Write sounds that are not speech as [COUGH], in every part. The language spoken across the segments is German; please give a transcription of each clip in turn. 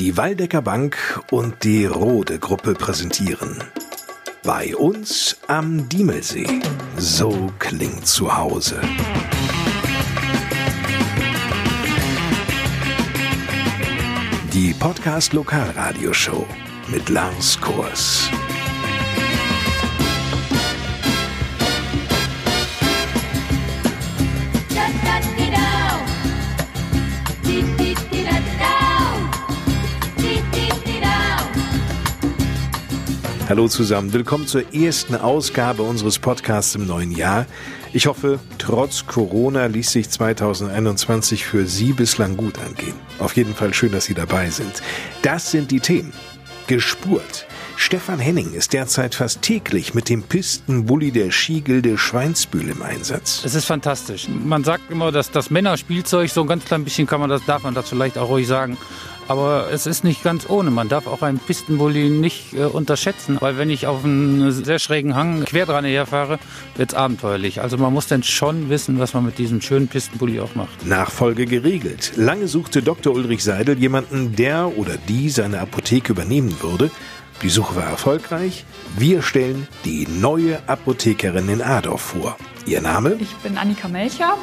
Die Waldecker Bank und die Rode Gruppe präsentieren. Bei uns am Diemelsee. So klingt zu Hause. Die Podcast Lokalradioshow mit Lars Kurs. Hallo zusammen, willkommen zur ersten Ausgabe unseres Podcasts im neuen Jahr. Ich hoffe, trotz Corona ließ sich 2021 für Sie bislang gut angehen. Auf jeden Fall schön, dass Sie dabei sind. Das sind die Themen. Gespurt. Stefan Henning ist derzeit fast täglich mit dem Pistenbully der Skigilde Schweinsbühl im Einsatz. Es ist fantastisch. Man sagt immer, dass das Männerspielzeug, so ein ganz klein bisschen kann man das, darf man das vielleicht auch ruhig sagen, aber es ist nicht ganz ohne. Man darf auch einen Pistenbully nicht äh, unterschätzen, weil wenn ich auf einen sehr schrägen Hang quer dran herfahre, wird es abenteuerlich. Also man muss dann schon wissen, was man mit diesem schönen Pistenbully auch macht. Nachfolge geregelt. Lange suchte Dr. Ulrich Seidel jemanden, der oder die seine Apotheke übernehmen würde. Die Suche war erfolgreich. Wir stellen die neue Apothekerin in Adorf vor. Ihr Name? Ich bin Annika Melcher,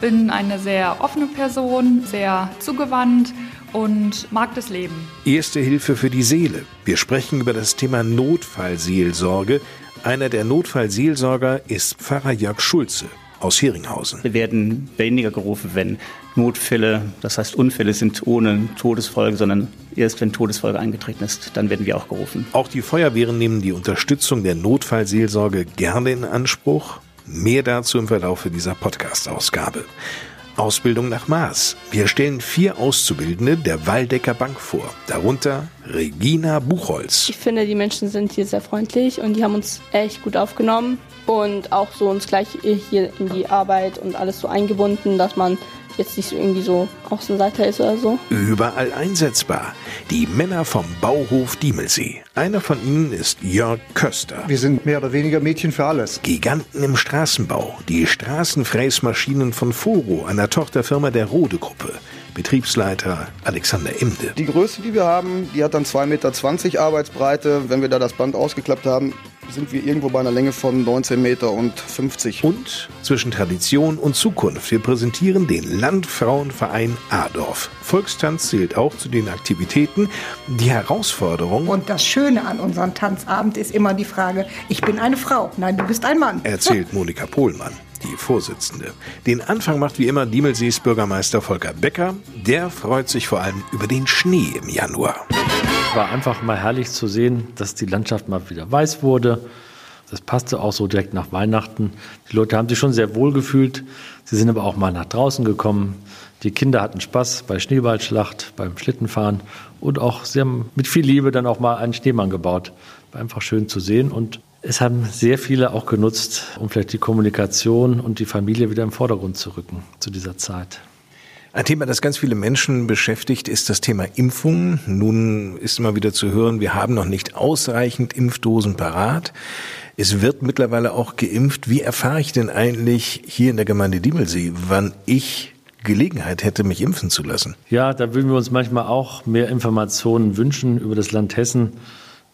bin eine sehr offene Person, sehr zugewandt und mag das Leben. Erste Hilfe für die Seele. Wir sprechen über das Thema Notfallseelsorge. Einer der Notfallseelsorger ist Pfarrer Jörg Schulze aus Heringhausen. Wir werden weniger gerufen, wenn Notfälle, das heißt Unfälle sind ohne Todesfolge, sondern erst wenn Todesfolge eingetreten ist, dann werden wir auch gerufen. Auch die Feuerwehren nehmen die Unterstützung der Notfallseelsorge gerne in Anspruch. Mehr dazu im Verlauf dieser Podcast-Ausgabe. Ausbildung nach Maß. Wir stellen vier Auszubildende der Waldecker Bank vor, darunter Regina Buchholz. Ich finde, die Menschen sind hier sehr freundlich und die haben uns echt gut aufgenommen und auch so uns gleich hier in die Arbeit und alles so eingebunden, dass man jetzt nicht so irgendwie so Außenseiter ist oder so. Überall einsetzbar. Die Männer vom Bauhof Diemelsee. Einer von ihnen ist Jörg Köster. Wir sind mehr oder weniger Mädchen für alles. Giganten im Straßenbau. Die Straßenfräsmaschinen von Foro, einer Tochterfirma der Rode Gruppe. Betriebsleiter Alexander Imde. Die Größe, die wir haben, die hat dann 2,20 Meter Arbeitsbreite. Wenn wir da das Band ausgeklappt haben, sind wir irgendwo bei einer Länge von 19 Meter und 50. Und zwischen Tradition und Zukunft. Wir präsentieren den Landfrauenverein Adorf. Volkstanz zählt auch zu den Aktivitäten. Die Herausforderung. Und das Schöne an unserem Tanzabend ist immer die Frage, ich bin eine Frau. Nein, du bist ein Mann. Erzählt [LAUGHS] Monika Pohlmann die Vorsitzende. Den Anfang macht wie immer Diemelsees Bürgermeister Volker Becker. Der freut sich vor allem über den Schnee im Januar. War einfach mal herrlich zu sehen, dass die Landschaft mal wieder weiß wurde. Das passte auch so direkt nach Weihnachten. Die Leute haben sich schon sehr wohl gefühlt. Sie sind aber auch mal nach draußen gekommen. Die Kinder hatten Spaß bei Schneeballschlacht, beim Schlittenfahren und auch sie haben mit viel Liebe dann auch mal einen Schneemann gebaut. War einfach schön zu sehen und es haben sehr viele auch genutzt, um vielleicht die Kommunikation und die Familie wieder im Vordergrund zu rücken zu dieser Zeit. Ein Thema, das ganz viele Menschen beschäftigt, ist das Thema Impfungen. Nun ist immer wieder zu hören, wir haben noch nicht ausreichend Impfdosen parat. Es wird mittlerweile auch geimpft. Wie erfahre ich denn eigentlich hier in der Gemeinde Diemelsee, wann ich Gelegenheit hätte, mich impfen zu lassen? Ja, da würden wir uns manchmal auch mehr Informationen wünschen über das Land Hessen.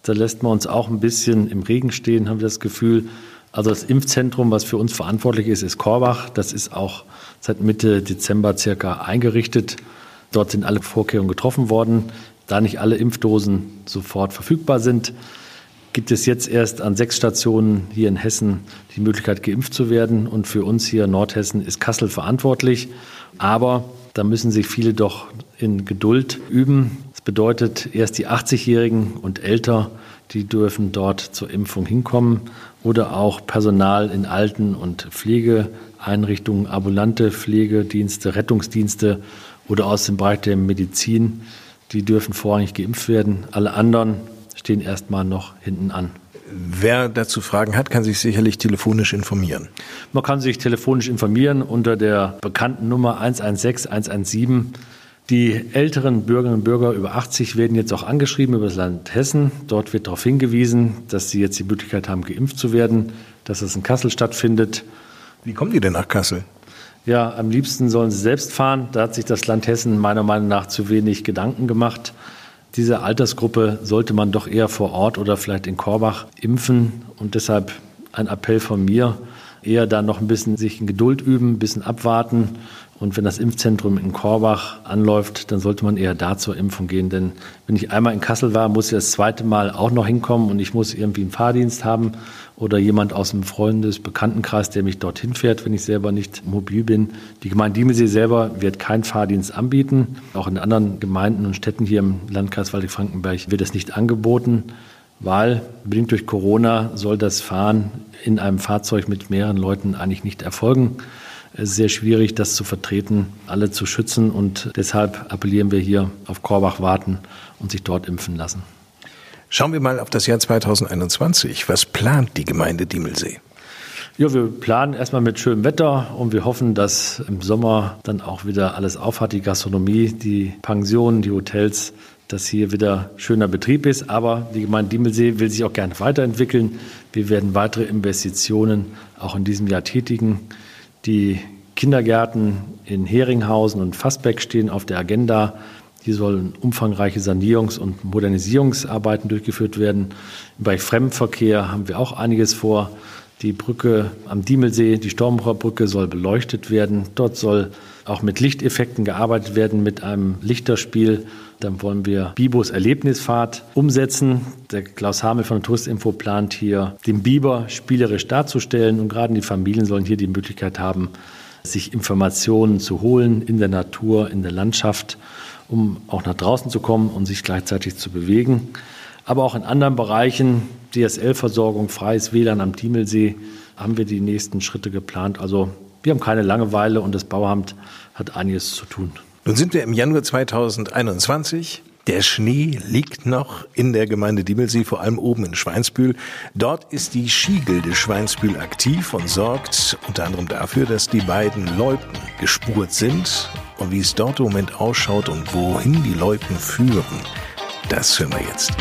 Da lässt man uns auch ein bisschen im Regen stehen, haben wir das Gefühl. Also das Impfzentrum, was für uns verantwortlich ist, ist Korbach. Das ist auch seit Mitte Dezember circa eingerichtet. Dort sind alle Vorkehrungen getroffen worden. Da nicht alle Impfdosen sofort verfügbar sind, gibt es jetzt erst an sechs Stationen hier in Hessen die Möglichkeit, geimpft zu werden. Und für uns hier in Nordhessen ist Kassel verantwortlich. Aber da müssen sich viele doch in Geduld üben bedeutet, erst die 80-Jährigen und älter, die dürfen dort zur Impfung hinkommen oder auch Personal in Alten- und Pflegeeinrichtungen, ambulante Pflegedienste, Rettungsdienste oder aus dem Bereich der Medizin, die dürfen vorrangig geimpft werden. Alle anderen stehen erstmal noch hinten an. Wer dazu Fragen hat, kann sich sicherlich telefonisch informieren. Man kann sich telefonisch informieren unter der bekannten Nummer 116 117 die älteren Bürgerinnen und Bürger über 80 werden jetzt auch angeschrieben über das Land Hessen. Dort wird darauf hingewiesen, dass sie jetzt die Möglichkeit haben, geimpft zu werden, dass es in Kassel stattfindet. Wie kommen die denn nach Kassel? Ja, am liebsten sollen sie selbst fahren. Da hat sich das Land Hessen meiner Meinung nach zu wenig Gedanken gemacht. Diese Altersgruppe sollte man doch eher vor Ort oder vielleicht in Korbach impfen. Und deshalb ein Appell von mir, eher da noch ein bisschen sich in Geduld üben, ein bisschen abwarten und wenn das Impfzentrum in Korbach anläuft, dann sollte man eher da zur Impfung gehen. Denn wenn ich einmal in Kassel war, muss ich das zweite Mal auch noch hinkommen und ich muss irgendwie einen Fahrdienst haben oder jemand aus dem Freundes-, Bekanntenkreis, der mich dorthin fährt, wenn ich selber nicht mobil bin. Die Gemeinde Diemelsee selber wird keinen Fahrdienst anbieten. Auch in anderen Gemeinden und Städten hier im Landkreis Waldeck-Frankenberg wird es nicht angeboten weil bedingt durch Corona soll das Fahren in einem Fahrzeug mit mehreren Leuten eigentlich nicht erfolgen. Es ist sehr schwierig, das zu vertreten, alle zu schützen. Und deshalb appellieren wir hier auf Korbach warten und sich dort impfen lassen. Schauen wir mal auf das Jahr 2021. Was plant die Gemeinde Diemelsee? Ja, wir planen erstmal mit schönem Wetter und wir hoffen, dass im Sommer dann auch wieder alles aufhat, die Gastronomie, die Pensionen, die Hotels, dass hier wieder schöner Betrieb ist. Aber die Gemeinde Diemelsee will sich auch gerne weiterentwickeln. Wir werden weitere Investitionen auch in diesem Jahr tätigen. Die Kindergärten in Heringhausen und Fassbeck stehen auf der Agenda. Hier sollen umfangreiche Sanierungs- und Modernisierungsarbeiten durchgeführt werden. Im Bereich Fremdenverkehr haben wir auch einiges vor. Die Brücke am Diemelsee, die Stormbrucher soll beleuchtet werden. Dort soll auch mit Lichteffekten gearbeitet werden, mit einem Lichterspiel. Dann wollen wir Bibos Erlebnisfahrt umsetzen. Der Klaus Hamel von der Touristinfo plant hier, den Biber spielerisch darzustellen. Und gerade die Familien sollen hier die Möglichkeit haben, sich Informationen zu holen in der Natur, in der Landschaft, um auch nach draußen zu kommen und sich gleichzeitig zu bewegen. Aber auch in anderen Bereichen, DSL-Versorgung, freies WLAN am Diemelsee, haben wir die nächsten Schritte geplant. Also wir haben keine Langeweile und das Bauamt hat einiges zu tun. Nun sind wir im Januar 2021. Der Schnee liegt noch in der Gemeinde Diemelsee, vor allem oben in Schweinsbühl. Dort ist die Skigilde Schweinsbühl aktiv und sorgt unter anderem dafür, dass die beiden Loipen gespurt sind. Und wie es dort im Moment ausschaut und wohin die Loipen führen, das hören wir jetzt.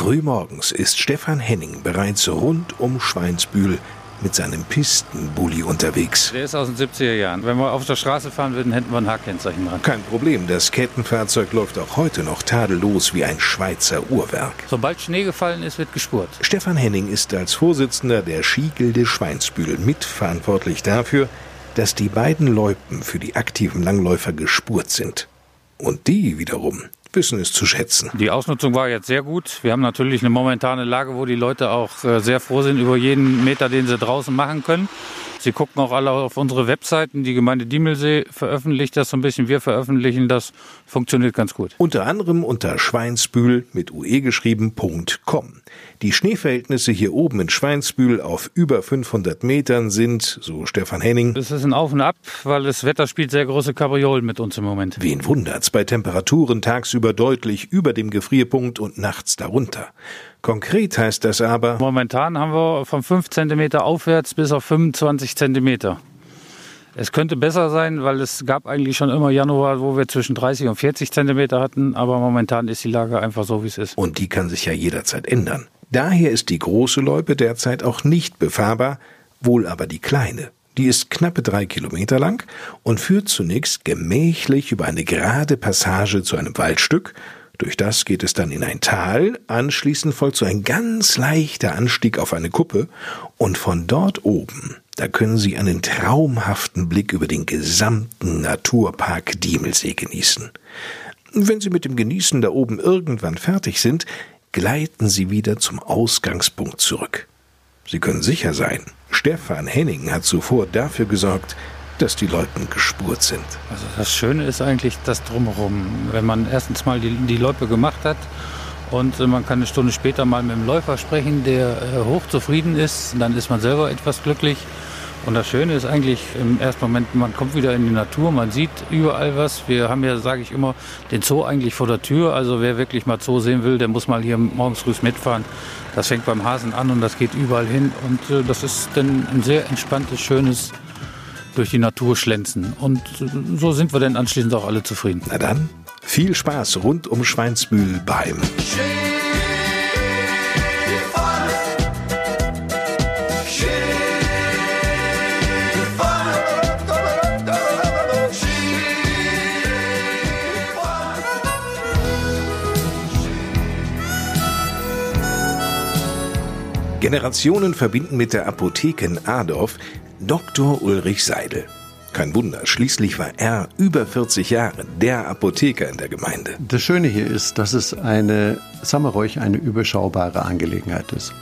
Frühmorgens ist Stefan Henning bereits rund um Schweinsbühl mit seinem Pistenbully unterwegs. Der ist aus den 70er Jahren. Wenn wir auf der Straße fahren würden, hätten wir ein H-Kennzeichen dran. Kein Problem, das Kettenfahrzeug läuft auch heute noch tadellos wie ein Schweizer Uhrwerk. Sobald Schnee gefallen ist, wird gespurt. Stefan Henning ist als Vorsitzender der Skigilde Schweinsbühl mitverantwortlich dafür, dass die beiden Loipen für die aktiven Langläufer gespurt sind. Und die wiederum wissen es zu schätzen. Die Ausnutzung war jetzt sehr gut. Wir haben natürlich eine momentane Lage, wo die Leute auch äh, sehr froh sind über jeden Meter, den sie draußen machen können. Sie gucken auch alle auf unsere Webseiten. Die Gemeinde Diemelsee veröffentlicht das so ein bisschen. Wir veröffentlichen das. Funktioniert ganz gut. Unter anderem unter Schweinsbühl mit ue geschrieben.com. Die Schneeverhältnisse hier oben in Schweinsbühl auf über 500 Metern sind, so Stefan Henning, Es ist ein Auf und Ab, weil das Wetter spielt sehr große Kabriolen mit uns im Moment. Wen wundert's bei Temperaturen tagsüber deutlich über dem Gefrierpunkt und nachts darunter. Konkret heißt das aber, Momentan haben wir von 5 cm aufwärts bis auf 25 cm. Es könnte besser sein, weil es gab eigentlich schon immer Januar, wo wir zwischen 30 und 40 cm hatten, aber momentan ist die Lage einfach so, wie es ist. und die kann sich ja jederzeit ändern. Daher ist die große Loipe derzeit auch nicht befahrbar, wohl aber die kleine. Die ist knappe drei Kilometer lang und führt zunächst gemächlich über eine gerade Passage zu einem Waldstück. Durch das geht es dann in ein Tal, anschließend folgt so ein ganz leichter Anstieg auf eine Kuppe und von dort oben, da können Sie einen traumhaften Blick über den gesamten Naturpark Diemelsee genießen. Wenn Sie mit dem Genießen da oben irgendwann fertig sind, gleiten Sie wieder zum Ausgangspunkt zurück. Sie können sicher sein, Stefan Henning hat zuvor dafür gesorgt, dass die Leuten gespurt sind. Also das Schöne ist eigentlich das Drumherum. Wenn man erstens mal die, die Loipe gemacht hat und man kann eine Stunde später mal mit dem Läufer sprechen, der äh, hochzufrieden ist, dann ist man selber etwas glücklich. Und das Schöne ist eigentlich im ersten Moment, man kommt wieder in die Natur, man sieht überall was. Wir haben ja, sage ich immer, den Zoo eigentlich vor der Tür. Also wer wirklich mal Zoo sehen will, der muss mal hier morgens früh mitfahren. Das fängt beim Hasen an und das geht überall hin. Und äh, das ist dann ein sehr entspanntes, schönes durch die Natur schlänzen. Und äh, so sind wir dann anschließend auch alle zufrieden. Na dann, viel Spaß rund um Schweinsbühl beim Generationen verbinden mit der Apotheke in Adorf Dr. Ulrich Seidel. Kein Wunder, schließlich war er über 40 Jahre der Apotheker in der Gemeinde. Das Schöne hier ist, dass es eine, sagen wir ruhig, eine überschaubare Angelegenheit ist.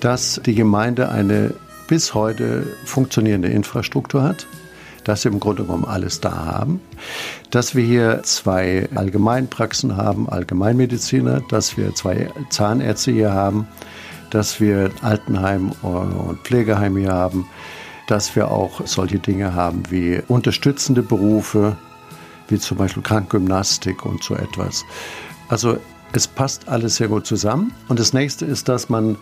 Dass die Gemeinde eine bis heute funktionierende Infrastruktur hat, dass wir im Grunde genommen alles da haben, dass wir hier zwei Allgemeinpraxen haben, Allgemeinmediziner, dass wir zwei Zahnärzte hier haben, dass wir Altenheim und Pflegeheim hier haben, dass wir auch solche Dinge haben wie unterstützende Berufe, wie zum Beispiel Krankgymnastik und so etwas. Also es passt alles sehr gut zusammen. Und das nächste ist, dass man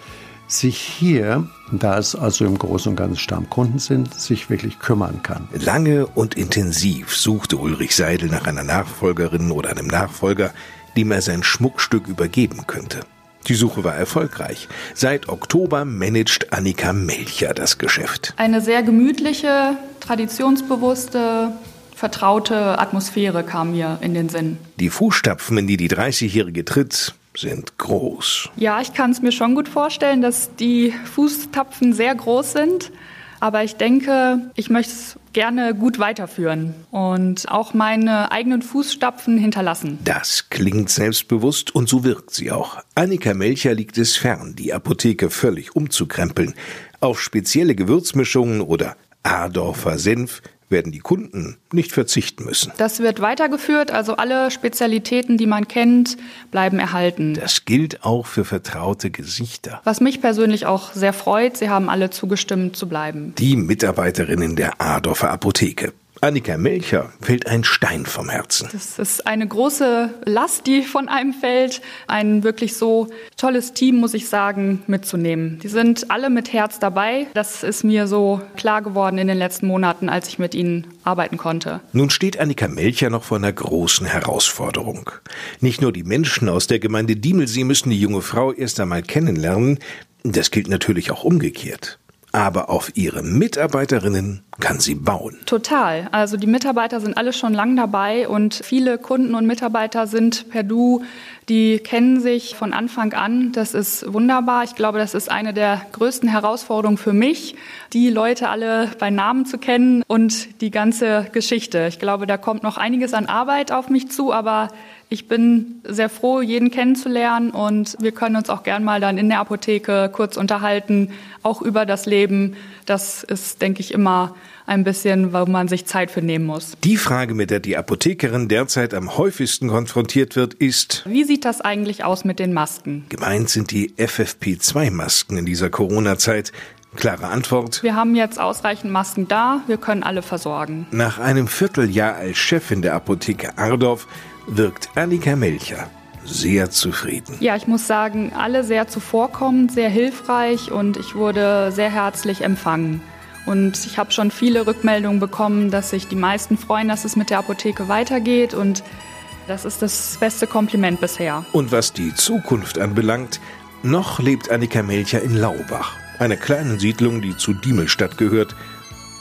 sich hier, da es also im Großen und Ganzen Stammkunden sind, sich wirklich kümmern kann. Lange und intensiv suchte Ulrich Seidel nach einer Nachfolgerin oder einem Nachfolger, dem er sein Schmuckstück übergeben könnte. Die Suche war erfolgreich. Seit Oktober managt Annika Melcher das Geschäft. Eine sehr gemütliche, traditionsbewusste, vertraute Atmosphäre kam mir in den Sinn. Die Fußstapfen, in die die 30-Jährige tritt, sind groß. Ja, ich kann es mir schon gut vorstellen, dass die Fußtapfen sehr groß sind. Aber ich denke, ich möchte es gerne gut weiterführen und auch meine eigenen Fußstapfen hinterlassen. Das klingt selbstbewusst und so wirkt sie auch. Annika Melcher liegt es fern, die Apotheke völlig umzukrempeln. Auf spezielle Gewürzmischungen oder Adorfer Senf werden die Kunden nicht verzichten müssen. Das wird weitergeführt, also alle Spezialitäten, die man kennt, bleiben erhalten. Das gilt auch für vertraute Gesichter. Was mich persönlich auch sehr freut, sie haben alle zugestimmt zu bleiben. Die Mitarbeiterinnen der Adorfer Apotheke. Annika Melcher fällt ein Stein vom Herzen. Das ist eine große Last, die von einem fällt. Ein wirklich so tolles Team, muss ich sagen, mitzunehmen. Die sind alle mit Herz dabei. Das ist mir so klar geworden in den letzten Monaten, als ich mit ihnen arbeiten konnte. Nun steht Annika Melcher noch vor einer großen Herausforderung. Nicht nur die Menschen aus der Gemeinde Diemelsee müssen die junge Frau erst einmal kennenlernen. Das gilt natürlich auch umgekehrt aber auf ihre Mitarbeiterinnen kann sie bauen. Total. Also die Mitarbeiter sind alle schon lang dabei und viele Kunden und Mitarbeiter sind per Du, die kennen sich von Anfang an. Das ist wunderbar. Ich glaube, das ist eine der größten Herausforderungen für mich, die Leute alle bei Namen zu kennen und die ganze Geschichte. Ich glaube, da kommt noch einiges an Arbeit auf mich zu, aber ich bin sehr froh, jeden kennenzulernen und wir können uns auch gern mal dann in der Apotheke kurz unterhalten, auch über das Leben. Das ist, denke ich, immer ein bisschen, wo man sich Zeit für nehmen muss. Die Frage, mit der die Apothekerin derzeit am häufigsten konfrontiert wird, ist, wie sieht das eigentlich aus mit den Masken? Gemeint sind die FFP2-Masken in dieser Corona-Zeit. Klare Antwort. Wir haben jetzt ausreichend Masken da, wir können alle versorgen. Nach einem Vierteljahr als Chefin der Apotheke Ardorf wirkt Annika Melcher sehr zufrieden. Ja, ich muss sagen, alle sehr zuvorkommend, sehr hilfreich und ich wurde sehr herzlich empfangen. Und ich habe schon viele Rückmeldungen bekommen, dass sich die meisten freuen, dass es mit der Apotheke weitergeht und das ist das beste Kompliment bisher. Und was die Zukunft anbelangt, noch lebt Annika Melcher in Laubach, einer kleinen Siedlung, die zu Diemelstadt gehört.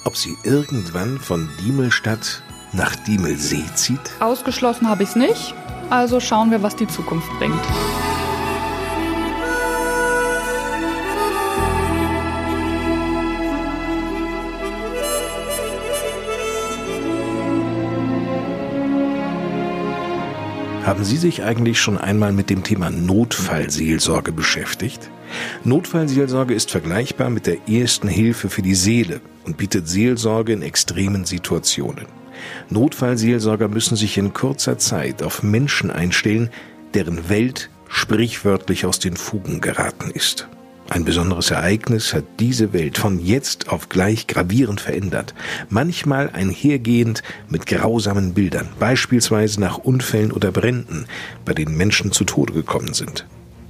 Ob sie irgendwann von Diemelstadt nach Diemelsee zieht? Ausgeschlossen habe ich es nicht. Also schauen wir, was die Zukunft bringt. Haben Sie sich eigentlich schon einmal mit dem Thema Notfallseelsorge beschäftigt? Notfallseelsorge ist vergleichbar mit der ersten Hilfe für die Seele und bietet Seelsorge in extremen Situationen. Notfallseelsorger müssen sich in kurzer Zeit auf Menschen einstellen, deren Welt sprichwörtlich aus den Fugen geraten ist. Ein besonderes Ereignis hat diese Welt von jetzt auf gleich gravierend verändert, manchmal einhergehend mit grausamen Bildern, beispielsweise nach Unfällen oder Bränden, bei denen Menschen zu Tode gekommen sind.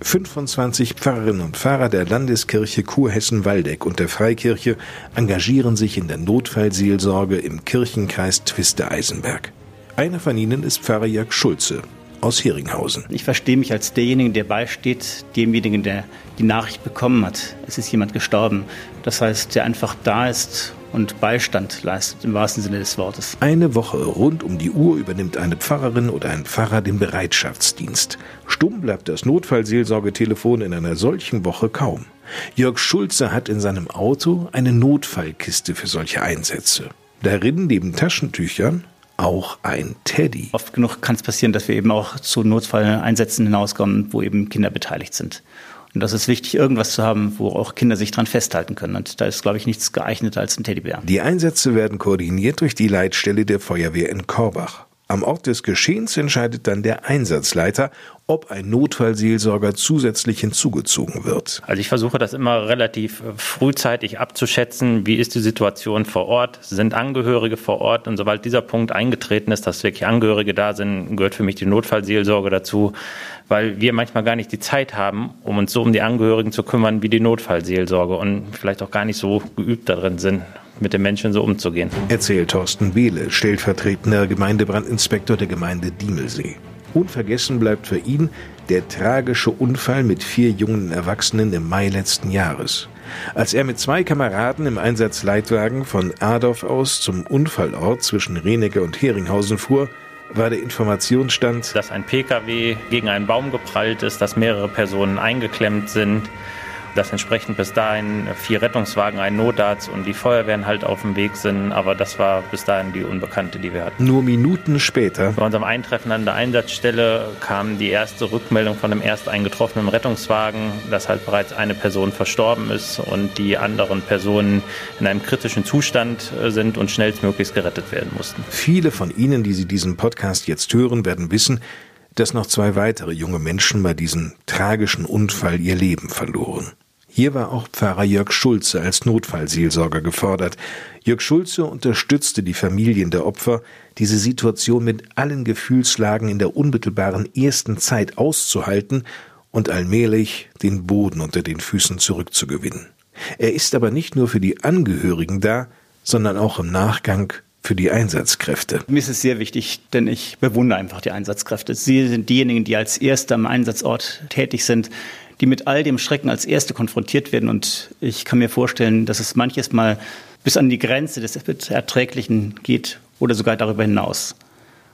25 Pfarrerinnen und Pfarrer der Landeskirche Kurhessen-Waldeck und der Freikirche engagieren sich in der Notfallseelsorge im Kirchenkreis Twiste-Eisenberg. Einer von ihnen ist Pfarrer Jörg Schulze aus Heringhausen. Ich verstehe mich als derjenige, der beisteht, demjenigen, der die Nachricht bekommen hat. Es ist jemand gestorben. Das heißt, der einfach da ist und Beistand leistet, im wahrsten Sinne des Wortes. Eine Woche rund um die Uhr übernimmt eine Pfarrerin oder ein Pfarrer den Bereitschaftsdienst. Stumm bleibt das Notfallseelsorgetelefon in einer solchen Woche kaum. Jörg Schulze hat in seinem Auto eine Notfallkiste für solche Einsätze. Darin neben Taschentüchern auch ein Teddy. Oft genug kann es passieren, dass wir eben auch zu Notfalleinsätzen hinauskommen, wo eben Kinder beteiligt sind. Und das ist wichtig, irgendwas zu haben, wo auch Kinder sich dran festhalten können. Und da ist, glaube ich, nichts geeigneter als ein Teddybär. Die Einsätze werden koordiniert durch die Leitstelle der Feuerwehr in Korbach. Am Ort des Geschehens entscheidet dann der Einsatzleiter, ob ein Notfallseelsorger zusätzlich hinzugezogen wird. Also ich versuche das immer relativ äh, frühzeitig abzuschätzen. Wie ist die Situation vor Ort? Sind Angehörige vor Ort? Und sobald dieser Punkt eingetreten ist, dass wirklich Angehörige da sind, gehört für mich die Notfallseelsorge dazu, weil wir manchmal gar nicht die Zeit haben, um uns so um die Angehörigen zu kümmern wie die Notfallseelsorge und vielleicht auch gar nicht so geübt darin sind mit den Menschen so umzugehen. Erzählt Thorsten Behle, stellvertretender Gemeindebrandinspektor der Gemeinde Diemelsee. Unvergessen bleibt für ihn der tragische Unfall mit vier jungen Erwachsenen im Mai letzten Jahres. Als er mit zwei Kameraden im Einsatzleitwagen von Adorf aus zum Unfallort zwischen Renecke und Heringhausen fuhr, war der Informationsstand, dass ein Pkw gegen einen Baum geprallt ist, dass mehrere Personen eingeklemmt sind, dass entsprechend bis dahin vier Rettungswagen, ein Notarzt und die Feuerwehren halt auf dem Weg sind. Aber das war bis dahin die Unbekannte, die wir hatten. Nur Minuten später. Bei unserem Eintreffen an der Einsatzstelle kam die erste Rückmeldung von einem erst eingetroffenen Rettungswagen, dass halt bereits eine Person verstorben ist und die anderen Personen in einem kritischen Zustand äh, sind und schnellstmöglichst gerettet werden mussten. Viele von Ihnen, die Sie diesen Podcast jetzt hören, werden wissen, dass noch zwei weitere junge Menschen bei diesem tragischen Unfall ihr Leben verloren. Hier war auch Pfarrer Jörg Schulze als Notfallseelsorger gefordert. Jörg Schulze unterstützte die Familien der Opfer, diese Situation mit allen Gefühlslagen in der unmittelbaren ersten Zeit auszuhalten und allmählich den Boden unter den Füßen zurückzugewinnen. Er ist aber nicht nur für die Angehörigen da, sondern auch im Nachgang für die Einsatzkräfte. Mir ist es sehr wichtig, denn ich bewundere einfach die Einsatzkräfte. Sie sind diejenigen, die als Erste am Einsatzort tätig sind die mit all dem Schrecken als Erste konfrontiert werden. Und ich kann mir vorstellen, dass es manches Mal bis an die Grenze des Erträglichen geht oder sogar darüber hinaus.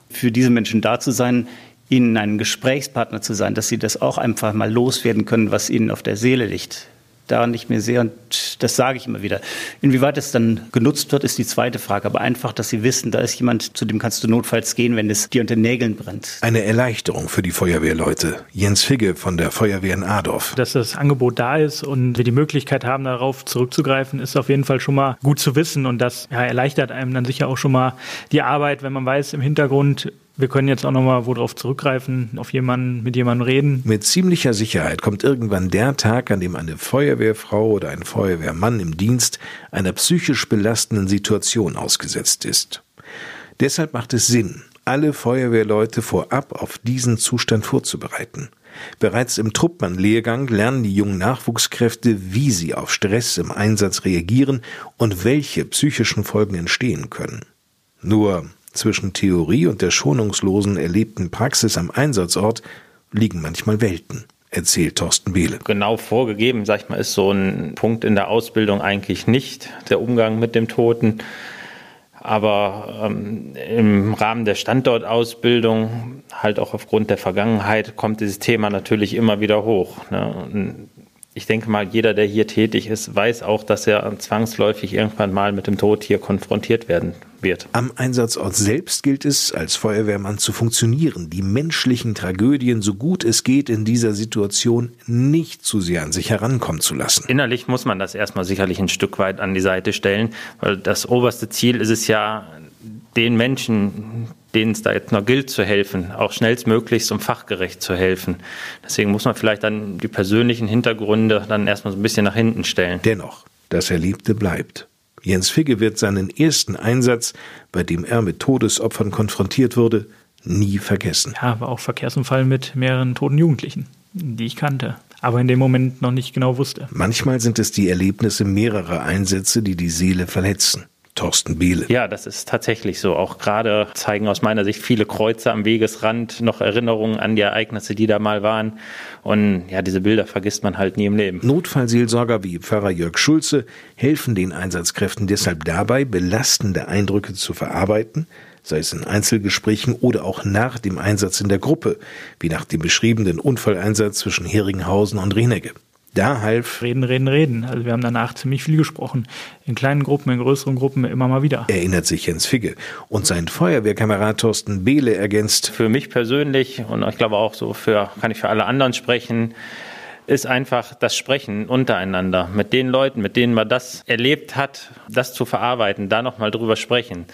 Für diese Menschen da zu sein, ihnen ein Gesprächspartner zu sein, dass sie das auch einfach mal loswerden können, was ihnen auf der Seele liegt daran nicht mehr sehr und das sage ich immer wieder. Inwieweit es dann genutzt wird, ist die zweite Frage. Aber einfach, dass Sie wissen, da ist jemand, zu dem kannst du notfalls gehen, wenn es dir unter den Nägeln brennt. Eine Erleichterung für die Feuerwehrleute. Jens Figge von der Feuerwehr in Adorf. Dass das Angebot da ist und wir die Möglichkeit haben, darauf zurückzugreifen, ist auf jeden Fall schon mal gut zu wissen und das ja, erleichtert einem dann sicher auch schon mal die Arbeit, wenn man weiß, im Hintergrund wir können jetzt auch nochmal worauf zurückgreifen, auf jemanden, mit jemandem reden. Mit ziemlicher Sicherheit kommt irgendwann der Tag, an dem eine Feuerwehrfrau oder ein Feuerwehrmann im Dienst einer psychisch belastenden Situation ausgesetzt ist. Deshalb macht es Sinn, alle Feuerwehrleute vorab auf diesen Zustand vorzubereiten. Bereits im Truppmann-Lehrgang lernen die jungen Nachwuchskräfte, wie sie auf Stress im Einsatz reagieren und welche psychischen Folgen entstehen können. Nur zwischen Theorie und der schonungslosen erlebten Praxis am Einsatzort liegen manchmal Welten erzählt Thorsten Behle. Genau vorgegeben, sag ich mal, ist so ein Punkt in der Ausbildung eigentlich nicht, der Umgang mit dem Toten. Aber ähm, im Rahmen der Standortausbildung, halt auch aufgrund der Vergangenheit, kommt dieses Thema natürlich immer wieder hoch. Ne? Ich denke mal, jeder, der hier tätig ist, weiß auch, dass er zwangsläufig irgendwann mal mit dem Tod hier konfrontiert werden wird. Am Einsatzort selbst gilt es, als Feuerwehrmann zu funktionieren, die menschlichen Tragödien so gut es geht in dieser Situation nicht zu sehr an sich herankommen zu lassen. Innerlich muss man das erstmal sicherlich ein Stück weit an die Seite stellen, weil das oberste Ziel ist es ja, den Menschen, denen es da jetzt noch gilt zu helfen, auch schnellstmöglichst und fachgerecht zu helfen. Deswegen muss man vielleicht dann die persönlichen Hintergründe dann erstmal so ein bisschen nach hinten stellen. Dennoch, das Erlebte bleibt. Jens Figge wird seinen ersten Einsatz, bei dem er mit Todesopfern konfrontiert wurde, nie vergessen. Ja, war auch Verkehrsunfall mit mehreren toten Jugendlichen, die ich kannte, aber in dem Moment noch nicht genau wusste. Manchmal sind es die Erlebnisse mehrerer Einsätze, die die Seele verletzen. Thorsten Behle. Ja, das ist tatsächlich so. Auch gerade zeigen aus meiner Sicht viele Kreuze am Wegesrand noch Erinnerungen an die Ereignisse, die da mal waren. Und ja, diese Bilder vergisst man halt nie im Leben. Notfallseelsorger wie Pfarrer Jörg Schulze helfen den Einsatzkräften deshalb dabei, belastende Eindrücke zu verarbeiten, sei es in Einzelgesprächen oder auch nach dem Einsatz in der Gruppe, wie nach dem beschriebenen Unfalleinsatz zwischen Heringhausen und Renegge. Da half Reden, reden, reden. Also wir haben danach ziemlich viel gesprochen. In kleinen Gruppen, in größeren Gruppen immer mal wieder. Erinnert sich Jens Figge. Und sein Feuerwehrkamerad Thorsten Behle ergänzt. Für mich persönlich und ich glaube auch so für, kann ich für alle anderen sprechen, ist einfach das Sprechen untereinander mit den Leuten, mit denen man das erlebt hat, das zu verarbeiten, da nochmal drüber sprechen.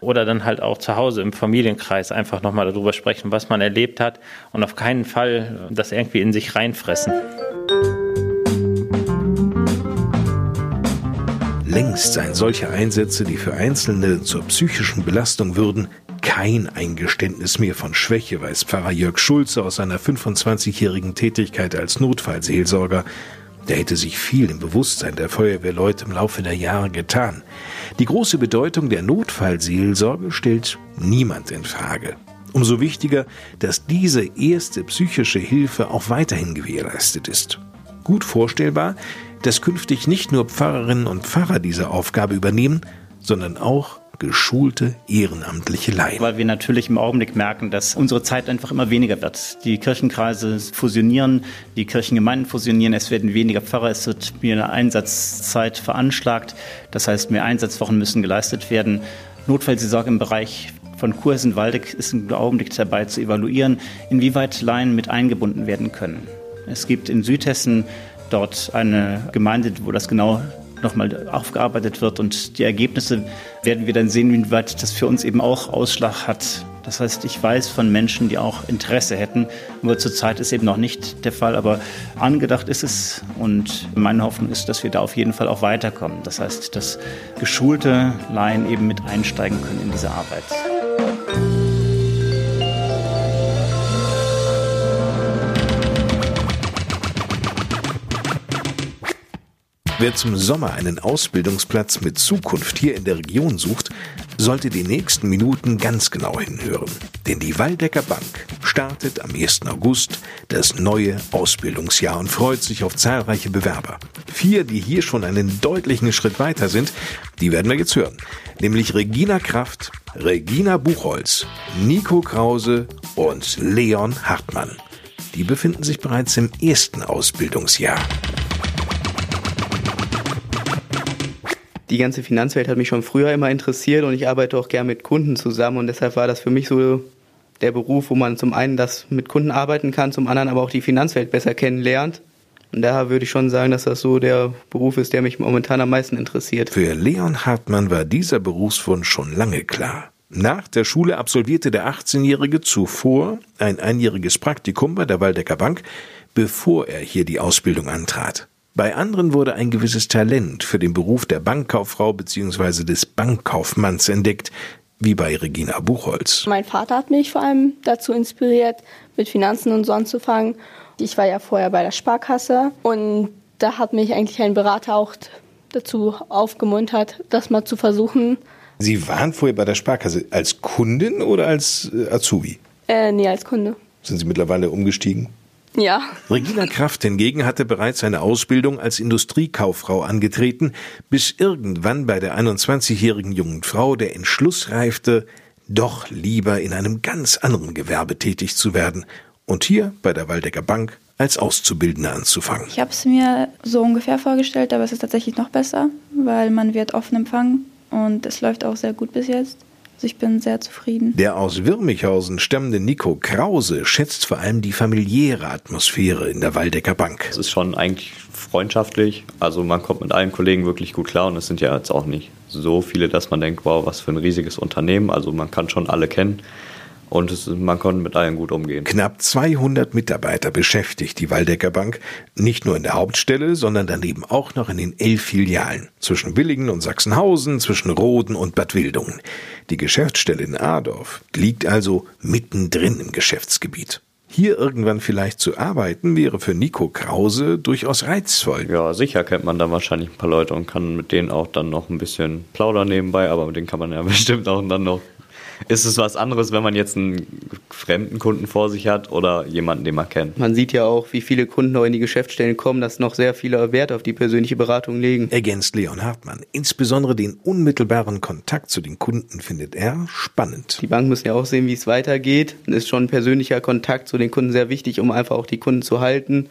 Oder dann halt auch zu Hause im Familienkreis einfach nochmal darüber sprechen, was man erlebt hat und auf keinen Fall das irgendwie in sich reinfressen. Längst seien solche Einsätze, die für Einzelne zur psychischen Belastung würden, kein Eingeständnis mehr von Schwäche, weiß Pfarrer Jörg Schulze aus seiner 25-jährigen Tätigkeit als Notfallseelsorger. Der hätte sich viel im Bewusstsein der Feuerwehrleute im Laufe der Jahre getan. Die große Bedeutung der Notfallseelsorge stellt niemand in Frage. Umso wichtiger, dass diese erste psychische Hilfe auch weiterhin gewährleistet ist. Gut vorstellbar, dass künftig nicht nur Pfarrerinnen und Pfarrer diese Aufgabe übernehmen, sondern auch geschulte ehrenamtliche Laien. Weil wir natürlich im Augenblick merken, dass unsere Zeit einfach immer weniger wird. Die Kirchenkreise fusionieren, die Kirchengemeinden fusionieren, es werden weniger Pfarrer, es wird mehr Einsatzzeit veranschlagt. Das heißt, mehr Einsatzwochen müssen geleistet werden. Notfallseelsorge im Bereich von Kursen-Waldeck ist im Augenblick dabei zu evaluieren, inwieweit Laien mit eingebunden werden können. Es gibt in Südhessen dort eine Gemeinde, wo das genau nochmal aufgearbeitet wird und die Ergebnisse werden wir dann sehen, inwieweit das für uns eben auch Ausschlag hat. Das heißt, ich weiß von Menschen, die auch Interesse hätten, nur zurzeit ist eben noch nicht der Fall, aber angedacht ist es und meine Hoffnung ist, dass wir da auf jeden Fall auch weiterkommen. Das heißt, dass geschulte Laien eben mit einsteigen können in diese Arbeit. Wer zum Sommer einen Ausbildungsplatz mit Zukunft hier in der Region sucht, sollte die nächsten Minuten ganz genau hinhören. Denn die Waldecker Bank startet am 1. August das neue Ausbildungsjahr und freut sich auf zahlreiche Bewerber. Vier, die hier schon einen deutlichen Schritt weiter sind, die werden wir jetzt hören. Nämlich Regina Kraft, Regina Buchholz, Nico Krause und Leon Hartmann. Die befinden sich bereits im ersten Ausbildungsjahr. Die ganze Finanzwelt hat mich schon früher immer interessiert und ich arbeite auch gern mit Kunden zusammen und deshalb war das für mich so der Beruf, wo man zum einen das mit Kunden arbeiten kann, zum anderen aber auch die Finanzwelt besser kennenlernt. Und daher würde ich schon sagen, dass das so der Beruf ist, der mich momentan am meisten interessiert. Für Leon Hartmann war dieser Berufswunsch schon lange klar. Nach der Schule absolvierte der 18-Jährige zuvor ein einjähriges Praktikum bei der Waldecker Bank, bevor er hier die Ausbildung antrat. Bei anderen wurde ein gewisses Talent für den Beruf der Bankkauffrau bzw. des Bankkaufmanns entdeckt, wie bei Regina Buchholz. Mein Vater hat mich vor allem dazu inspiriert, mit Finanzen und so anzufangen. Ich war ja vorher bei der Sparkasse und da hat mich eigentlich ein Berater auch dazu aufgemuntert, das mal zu versuchen. Sie waren vorher bei der Sparkasse als Kundin oder als äh, Azubi? Äh, nee, als Kunde. Sind Sie mittlerweile umgestiegen? Ja. Regina Kraft hingegen hatte bereits eine Ausbildung als Industriekauffrau angetreten, bis irgendwann bei der 21-jährigen jungen Frau der Entschluss reifte, doch lieber in einem ganz anderen Gewerbe tätig zu werden und hier bei der Waldecker Bank als Auszubildende anzufangen. Ich habe es mir so ungefähr vorgestellt, aber es ist tatsächlich noch besser, weil man wird offen empfangen und es läuft auch sehr gut bis jetzt. Also ich bin sehr zufrieden. Der aus Wirmichhausen stammende Nico Krause schätzt vor allem die familiäre Atmosphäre in der Waldecker Bank. Es ist schon eigentlich freundschaftlich. Also man kommt mit allen Kollegen wirklich gut klar und es sind ja jetzt auch nicht so viele, dass man denkt, wow, was für ein riesiges Unternehmen. Also man kann schon alle kennen und es, man konnte mit allen gut umgehen. Knapp 200 Mitarbeiter beschäftigt die Waldecker Bank, nicht nur in der Hauptstelle, sondern daneben auch noch in den elf Filialen, zwischen Willingen und Sachsenhausen, zwischen Roden und Bad Wildungen. Die Geschäftsstelle in Adorf liegt also mittendrin im Geschäftsgebiet. Hier irgendwann vielleicht zu arbeiten, wäre für Nico Krause durchaus reizvoll. Ja, sicher kennt man da wahrscheinlich ein paar Leute und kann mit denen auch dann noch ein bisschen plaudern nebenbei, aber mit denen kann man ja [LAUGHS] bestimmt auch dann noch ist es was anderes, wenn man jetzt einen fremden Kunden vor sich hat oder jemanden, den man kennt. Man sieht ja auch, wie viele Kunden noch in die Geschäftsstellen kommen, dass noch sehr viele Wert auf die persönliche Beratung legen. Ergänzt Leon Hartmann. Insbesondere den unmittelbaren Kontakt zu den Kunden findet er spannend. Die Bank müssen ja auch sehen, wie es weitergeht. Ist schon ein persönlicher Kontakt zu den Kunden sehr wichtig, um einfach auch die Kunden zu halten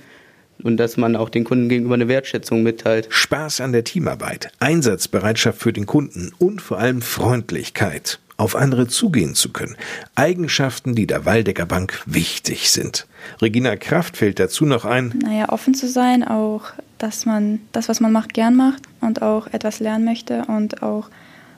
und dass man auch den Kunden gegenüber eine Wertschätzung mitteilt. Spaß an der Teamarbeit, Einsatzbereitschaft für den Kunden und vor allem Freundlichkeit auf andere zugehen zu können. Eigenschaften, die der Waldecker Bank wichtig sind. Regina Kraft fällt dazu noch ein. Naja, offen zu sein, auch, dass man das, was man macht, gern macht und auch etwas lernen möchte und auch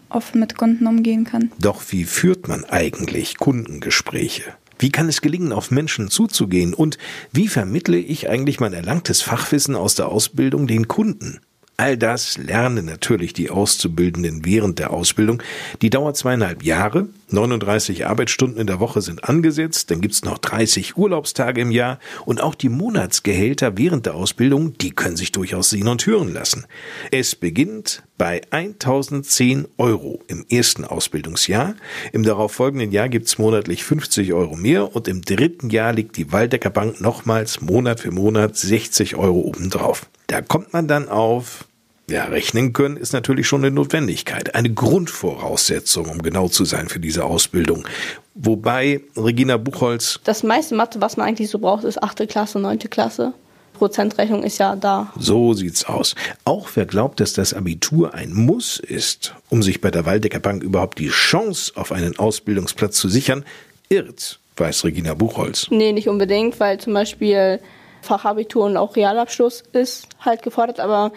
offen mit Kunden umgehen kann. Doch wie führt man eigentlich Kundengespräche? Wie kann es gelingen, auf Menschen zuzugehen? Und wie vermittle ich eigentlich mein erlangtes Fachwissen aus der Ausbildung den Kunden? All das lernen natürlich die Auszubildenden während der Ausbildung. Die dauert zweieinhalb Jahre. 39 Arbeitsstunden in der Woche sind angesetzt. Dann gibt's noch 30 Urlaubstage im Jahr. Und auch die Monatsgehälter während der Ausbildung, die können sich durchaus sehen und hören lassen. Es beginnt bei 1010 Euro im ersten Ausbildungsjahr. Im darauffolgenden Jahr gibt's monatlich 50 Euro mehr. Und im dritten Jahr liegt die Waldecker Bank nochmals Monat für Monat 60 Euro obendrauf. Da kommt man dann auf, ja, rechnen können ist natürlich schon eine Notwendigkeit, eine Grundvoraussetzung, um genau zu sein für diese Ausbildung. Wobei Regina Buchholz. Das meiste Mathe, was man eigentlich so braucht, ist achte Klasse, neunte Klasse. Prozentrechnung ist ja da. So sieht's aus. Auch wer glaubt, dass das Abitur ein Muss ist, um sich bei der Waldecker Bank überhaupt die Chance auf einen Ausbildungsplatz zu sichern, irrt, weiß Regina Buchholz. Nee, nicht unbedingt, weil zum Beispiel Fachabitur und auch Realabschluss ist halt gefordert, aber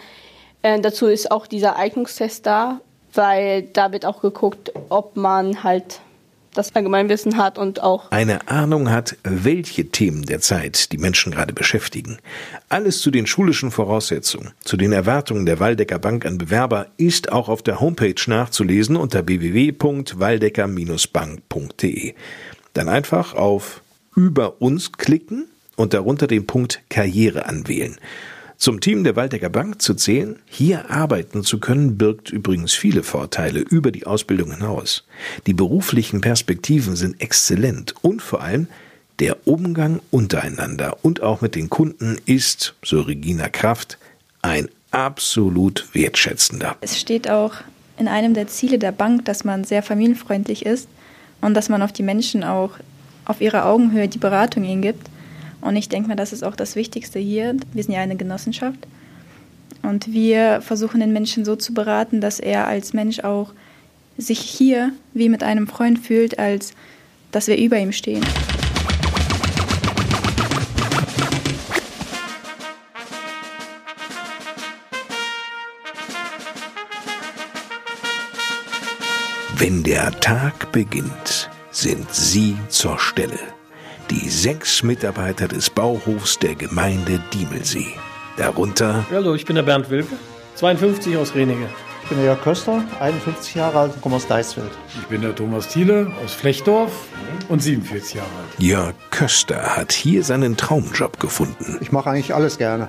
äh, dazu ist auch dieser Eignungstest da, weil da wird auch geguckt, ob man halt das Allgemeinwissen hat und auch eine Ahnung hat, welche Themen der Zeit die Menschen gerade beschäftigen. Alles zu den schulischen Voraussetzungen, zu den Erwartungen der Waldecker Bank an Bewerber ist auch auf der Homepage nachzulesen unter www.waldecker-bank.de. Dann einfach auf über uns klicken und darunter den Punkt Karriere anwählen. Zum Team der Waldecker Bank zu zählen, hier arbeiten zu können, birgt übrigens viele Vorteile über die Ausbildung hinaus. Die beruflichen Perspektiven sind exzellent und vor allem der Umgang untereinander und auch mit den Kunden ist, so Regina Kraft, ein absolut wertschätzender. Es steht auch in einem der Ziele der Bank, dass man sehr familienfreundlich ist und dass man auf die Menschen auch auf ihrer Augenhöhe die Beratung ihnen gibt. Und ich denke mal, das ist auch das Wichtigste hier. Wir sind ja eine Genossenschaft. Und wir versuchen den Menschen so zu beraten, dass er als Mensch auch sich hier wie mit einem Freund fühlt, als dass wir über ihm stehen. Wenn der Tag beginnt, sind Sie zur Stelle die sechs Mitarbeiter des Bauhofs der Gemeinde Diemelsee. Darunter. Hallo, ich bin der Bernd Wilke, 52 aus Renige. Ich bin der Jörg Köster, 51 Jahre alt, komme aus Deisfeld. Ich bin der Thomas Thiele aus Flechdorf und 47 Jahre alt. Jörg Köster hat hier seinen Traumjob gefunden. Ich mache eigentlich alles gerne.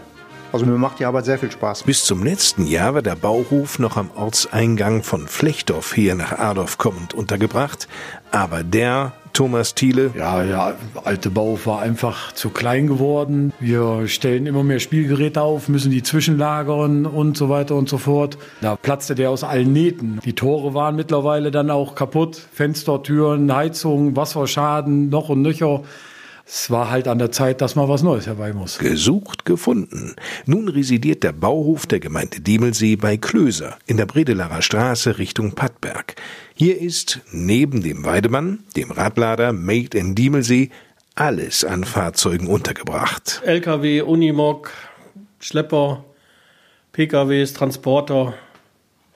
Also mir macht die Arbeit sehr viel Spaß. Bis zum letzten Jahr war der Bauhof noch am Ortseingang von Flechdorf her nach Adorf kommend untergebracht, aber der Thomas Thiele. Ja, der alte Bau war einfach zu klein geworden. Wir stellen immer mehr Spielgeräte auf, müssen die zwischenlagern und so weiter und so fort. Da platzte der aus allen Nähten. Die Tore waren mittlerweile dann auch kaputt. Fenster, Türen, Heizung, Wasserschaden, noch und nöcher. Es war halt an der Zeit, dass mal was Neues herbei muss. Gesucht, gefunden. Nun residiert der Bauhof der Gemeinde Diemelsee bei Klöser in der Bredelarer Straße Richtung Pattberg. Hier ist neben dem Weidemann, dem Radlader Made in Diemelsee, alles an Fahrzeugen untergebracht. LKW, Unimog, Schlepper, PKWs, Transporter,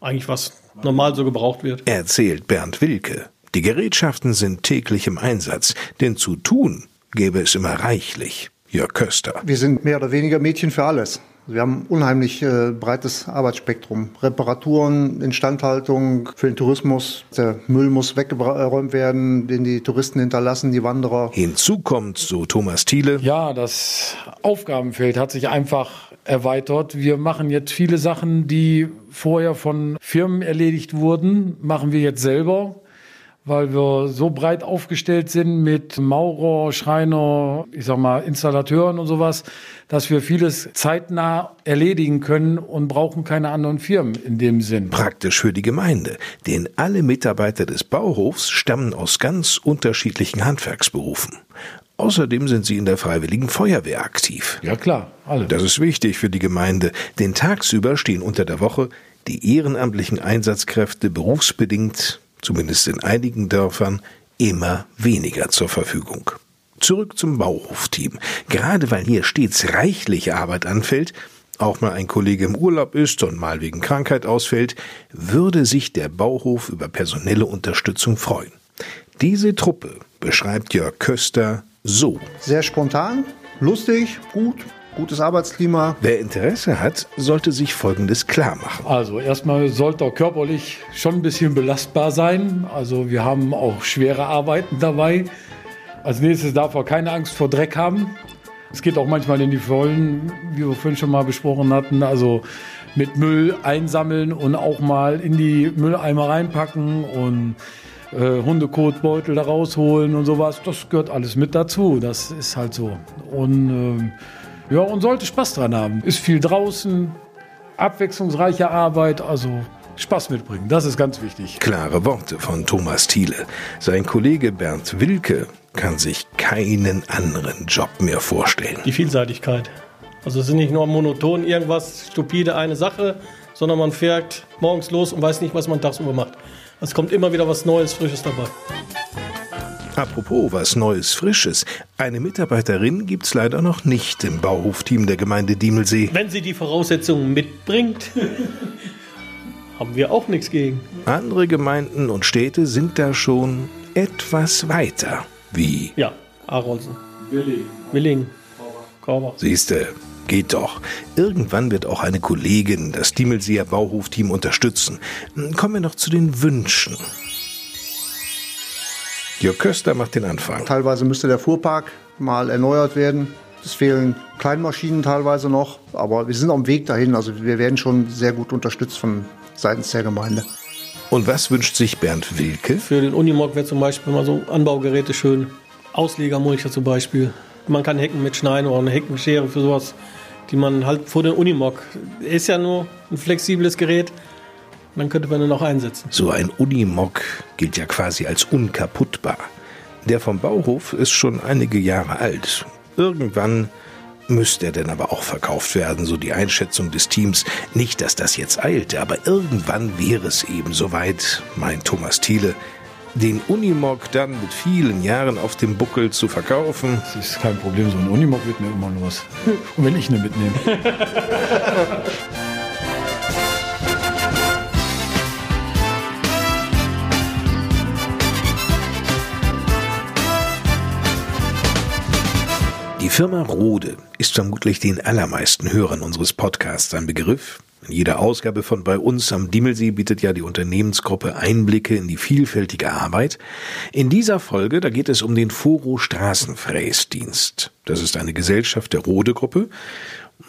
eigentlich was normal so gebraucht wird. Erzählt Bernd Wilke. Die Gerätschaften sind täglich im Einsatz, denn zu tun gäbe es immer reichlich. Jörg Köster. Wir sind mehr oder weniger Mädchen für alles. Wir haben unheimlich äh, breites Arbeitsspektrum. Reparaturen, Instandhaltung für den Tourismus. Der Müll muss weggeräumt werden, den die Touristen hinterlassen, die Wanderer. Hinzu kommt, so Thomas Thiele. Ja, das Aufgabenfeld hat sich einfach erweitert. Wir machen jetzt viele Sachen, die vorher von Firmen erledigt wurden, machen wir jetzt selber weil wir so breit aufgestellt sind mit Maurer, Schreiner, ich sag mal Installateuren und sowas, dass wir vieles zeitnah erledigen können und brauchen keine anderen Firmen in dem Sinn. Praktisch für die Gemeinde, denn alle Mitarbeiter des Bauhofs stammen aus ganz unterschiedlichen Handwerksberufen. Außerdem sind sie in der Freiwilligen Feuerwehr aktiv. Ja klar, alle. Das ist wichtig für die Gemeinde, denn tagsüber stehen unter der Woche die ehrenamtlichen Einsatzkräfte berufsbedingt zumindest in einigen Dörfern, immer weniger zur Verfügung. Zurück zum Bauhofteam. Gerade weil hier stets reichlich Arbeit anfällt, auch mal ein Kollege im Urlaub ist und mal wegen Krankheit ausfällt, würde sich der Bauhof über personelle Unterstützung freuen. Diese Truppe beschreibt Jörg Köster so. Sehr spontan, lustig, gut, gutes Arbeitsklima. Wer Interesse hat, sollte sich Folgendes klar machen. Also erstmal sollte er körperlich schon ein bisschen belastbar sein. Also wir haben auch schwere Arbeiten dabei. Als nächstes darf er keine Angst vor Dreck haben. Es geht auch manchmal in die Vollen, wie wir vorhin schon mal besprochen hatten. Also mit Müll einsammeln und auch mal in die Mülleimer reinpacken und äh, Hundekotbeutel da rausholen und sowas. Das gehört alles mit dazu. Das ist halt so. Und äh, ja, und sollte Spaß dran haben. Ist viel draußen, abwechslungsreiche Arbeit, also Spaß mitbringen. Das ist ganz wichtig. Klare Worte von Thomas Thiele. Sein Kollege Bernd Wilke kann sich keinen anderen Job mehr vorstellen. Die Vielseitigkeit. Also es ist nicht nur monoton irgendwas, stupide eine Sache, sondern man fährt morgens los und weiß nicht, was man tagsüber macht. Es kommt immer wieder was Neues, Frisches dabei. Apropos was Neues, Frisches. Eine Mitarbeiterin gibt's leider noch nicht im Bauhofteam der Gemeinde Diemelsee. Wenn sie die Voraussetzungen mitbringt, [LAUGHS] haben wir auch nichts gegen. Andere Gemeinden und Städte sind da schon etwas weiter. Wie? Ja, Aronsen. Willing. Willing. Korber. Siehste, geht doch. Irgendwann wird auch eine Kollegin das Diemelseer Bauhofteam unterstützen. Kommen wir noch zu den Wünschen. Jörg Köster macht den Anfang. Teilweise müsste der Fuhrpark mal erneuert werden. Es fehlen Kleinmaschinen teilweise noch, aber wir sind auf dem Weg dahin. Also wir werden schon sehr gut unterstützt von seitens der Gemeinde. Und was wünscht sich Bernd Wilke? Für den Unimog wäre zum Beispiel mal so Anbaugeräte schön. Auslegermulcher zum Beispiel. Man kann Hecken mitschneiden oder eine Heckenschere für sowas, die man halt vor den Unimog. Ist ja nur ein flexibles Gerät, dann könnte man ihn auch einsetzen. So ein Unimog gilt ja quasi als unkaputtbar. Der vom Bauhof ist schon einige Jahre alt. Irgendwann müsste er denn aber auch verkauft werden, so die Einschätzung des Teams. Nicht, dass das jetzt eilte, aber irgendwann wäre es eben soweit, meint Thomas Thiele, den Unimog dann mit vielen Jahren auf dem Buckel zu verkaufen. Das ist kein Problem, so ein Unimog wird mir immer los. Und wenn ich ihn mitnehme. [LAUGHS] Firma Rode ist vermutlich den allermeisten Hörern unseres Podcasts ein Begriff. In jeder Ausgabe von bei uns am Diemelsee bietet ja die Unternehmensgruppe Einblicke in die vielfältige Arbeit. In dieser Folge, da geht es um den Foro Straßenfräsdienst. Das ist eine Gesellschaft der Rode Gruppe.